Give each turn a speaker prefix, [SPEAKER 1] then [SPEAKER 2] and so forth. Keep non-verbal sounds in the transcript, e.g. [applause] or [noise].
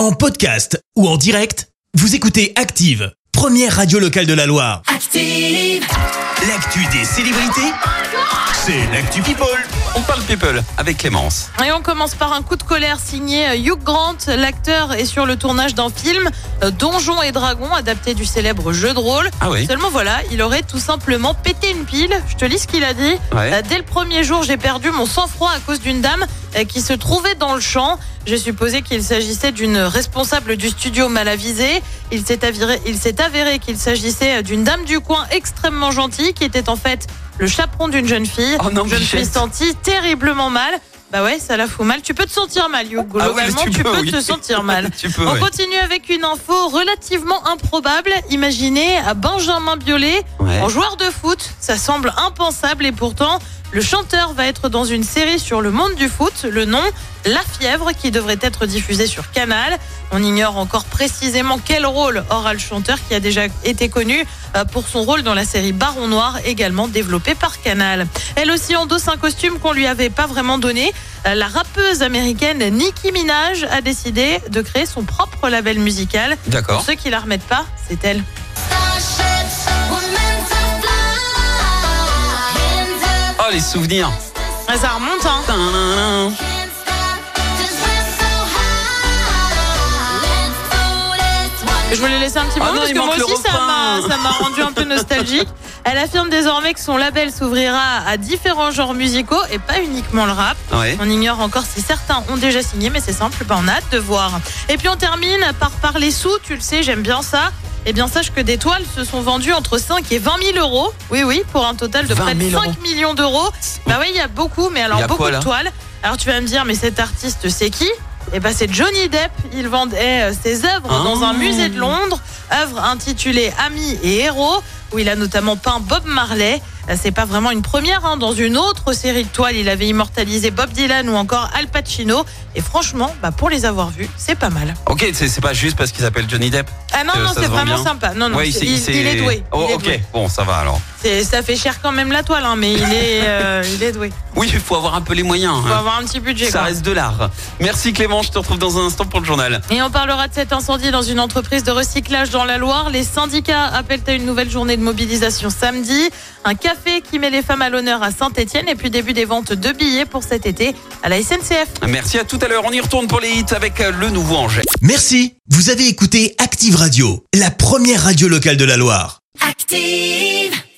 [SPEAKER 1] En podcast ou en direct, vous écoutez Active, première radio locale de la Loire.
[SPEAKER 2] Active.
[SPEAKER 1] L'actu des célébrités, c'est l'actu People.
[SPEAKER 3] On parle people avec Clémence.
[SPEAKER 4] Et on commence par un coup de colère signé euh, Hugh Grant. L'acteur est sur le tournage d'un film euh, Donjons et Dragons, adapté du célèbre jeu de rôle.
[SPEAKER 3] Ah oui.
[SPEAKER 4] Seulement voilà, il aurait tout simplement pété une pile. Je te lis ce qu'il a dit.
[SPEAKER 3] Ouais.
[SPEAKER 4] Euh, Dès le premier jour, j'ai perdu mon sang-froid à cause d'une dame qui se trouvait dans le champ. J'ai supposé qu'il s'agissait d'une responsable du studio mal avisée. Il s'est avéré, qu'il s'agissait euh, d'une dame du coin extrêmement gentille qui était en fait le chaperon d'une jeune fille.
[SPEAKER 3] Oh non,
[SPEAKER 4] Je me suis sentie terriblement mal. Bah ouais, ça la fout mal. Tu peux te sentir mal, Hugh.
[SPEAKER 3] Ah ouais, tu
[SPEAKER 4] tu,
[SPEAKER 3] peux,
[SPEAKER 4] peux
[SPEAKER 3] oui.
[SPEAKER 4] te sentir mal. [laughs]
[SPEAKER 3] Peux,
[SPEAKER 4] On
[SPEAKER 3] ouais.
[SPEAKER 4] continue avec une info relativement improbable. Imaginez à Benjamin Biolay
[SPEAKER 3] Ouais.
[SPEAKER 4] en joueur de foot. Ça semble impensable et pourtant, le chanteur va être dans une série sur le monde du foot. Le nom, La Fièvre, qui devrait être diffusée sur Canal. On ignore encore précisément quel rôle aura le chanteur qui a déjà été connu euh, pour son rôle dans la série Baron Noir, également développée par Canal. Elle aussi endosse un costume qu'on lui avait pas vraiment donné. Euh, La rappeuse américaine Nicki Minaj a décidé de créer son propre label musical. Pour
[SPEAKER 3] D'accord.
[SPEAKER 4] ceux qui la remettent pas, c'est elle.
[SPEAKER 3] Les souvenirs.
[SPEAKER 4] Ah, Ça remonte, hein
[SPEAKER 3] Tadam.
[SPEAKER 4] Je voulais laisser un petit
[SPEAKER 3] Ah
[SPEAKER 4] moment parce que moi aussi ça m'a
[SPEAKER 3] refrain.
[SPEAKER 4] ça m'a rendu un peu nostalgique. Elle affirme désormais que son label s'ouvrira à différents genres musicaux et pas uniquement le rap.
[SPEAKER 3] Ouais.
[SPEAKER 4] On ignore encore si certains ont déjà signé, mais c'est simple, ben, on a hâte de voir. Et puis on termine par parler sous, tu le sais, j'aime bien ça. Eh bien, sache que des toiles se sont vendues entre 5 et 20 000 euros. Oui, oui, pour un total de
[SPEAKER 3] 20
[SPEAKER 4] près de
[SPEAKER 3] 000
[SPEAKER 4] 5 millions d'euros. Bah oui, il y a beaucoup, mais alors beaucoup
[SPEAKER 3] quoi,
[SPEAKER 4] de toiles. Alors tu vas me dire, mais cet artiste, c'est qui? Eh ben, c'est Johnny Depp. Il vendait euh, ses œuvres
[SPEAKER 3] Ah.
[SPEAKER 4] dans un musée de Londres, œuvre intitulée Amis et héros, où il a notamment peint Bob Marley. Euh, C'est pas vraiment une première. hein. Dans une autre série de toiles, il avait immortalisé Bob Dylan ou encore Al Pacino. Et franchement, bah, pour les avoir vus, c'est pas mal.
[SPEAKER 3] Ok, c'est pas juste parce qu'il s'appelle Johnny Depp.
[SPEAKER 4] Ah non, non, c'est vraiment
[SPEAKER 3] bien.
[SPEAKER 4] sympa. Non, non,
[SPEAKER 3] Ouais,
[SPEAKER 4] il,
[SPEAKER 3] c'est-
[SPEAKER 4] il est doué.
[SPEAKER 3] Oh,
[SPEAKER 4] il est
[SPEAKER 3] ok,
[SPEAKER 4] doué.
[SPEAKER 3] bon, ça va alors.
[SPEAKER 4] Ça fait cher quand même la toile, hein, mais il est, euh, [laughs] il est doué.
[SPEAKER 3] Oui, il faut avoir un peu les moyens.
[SPEAKER 4] Faut
[SPEAKER 3] hein.
[SPEAKER 4] avoir un petit budget.
[SPEAKER 3] Ça
[SPEAKER 4] quoi.
[SPEAKER 3] reste de l'art. Merci Clément, je te retrouve dans un instant pour le journal.
[SPEAKER 4] Et on parlera de cet incendie dans une entreprise de recyclage dans la Loire. Les syndicats appellent à une nouvelle journée de mobilisation samedi. Un café qui met les femmes à l'honneur à Saint-Etienne et puis début des ventes de billets pour cet été à la SNCF.
[SPEAKER 3] Merci à tout à l'heure. On y retourne pour les hits avec euh, le nouveau Angers.
[SPEAKER 1] Merci, vous avez écouté Active Radio, la première radio locale de la Loire.
[SPEAKER 2] Active.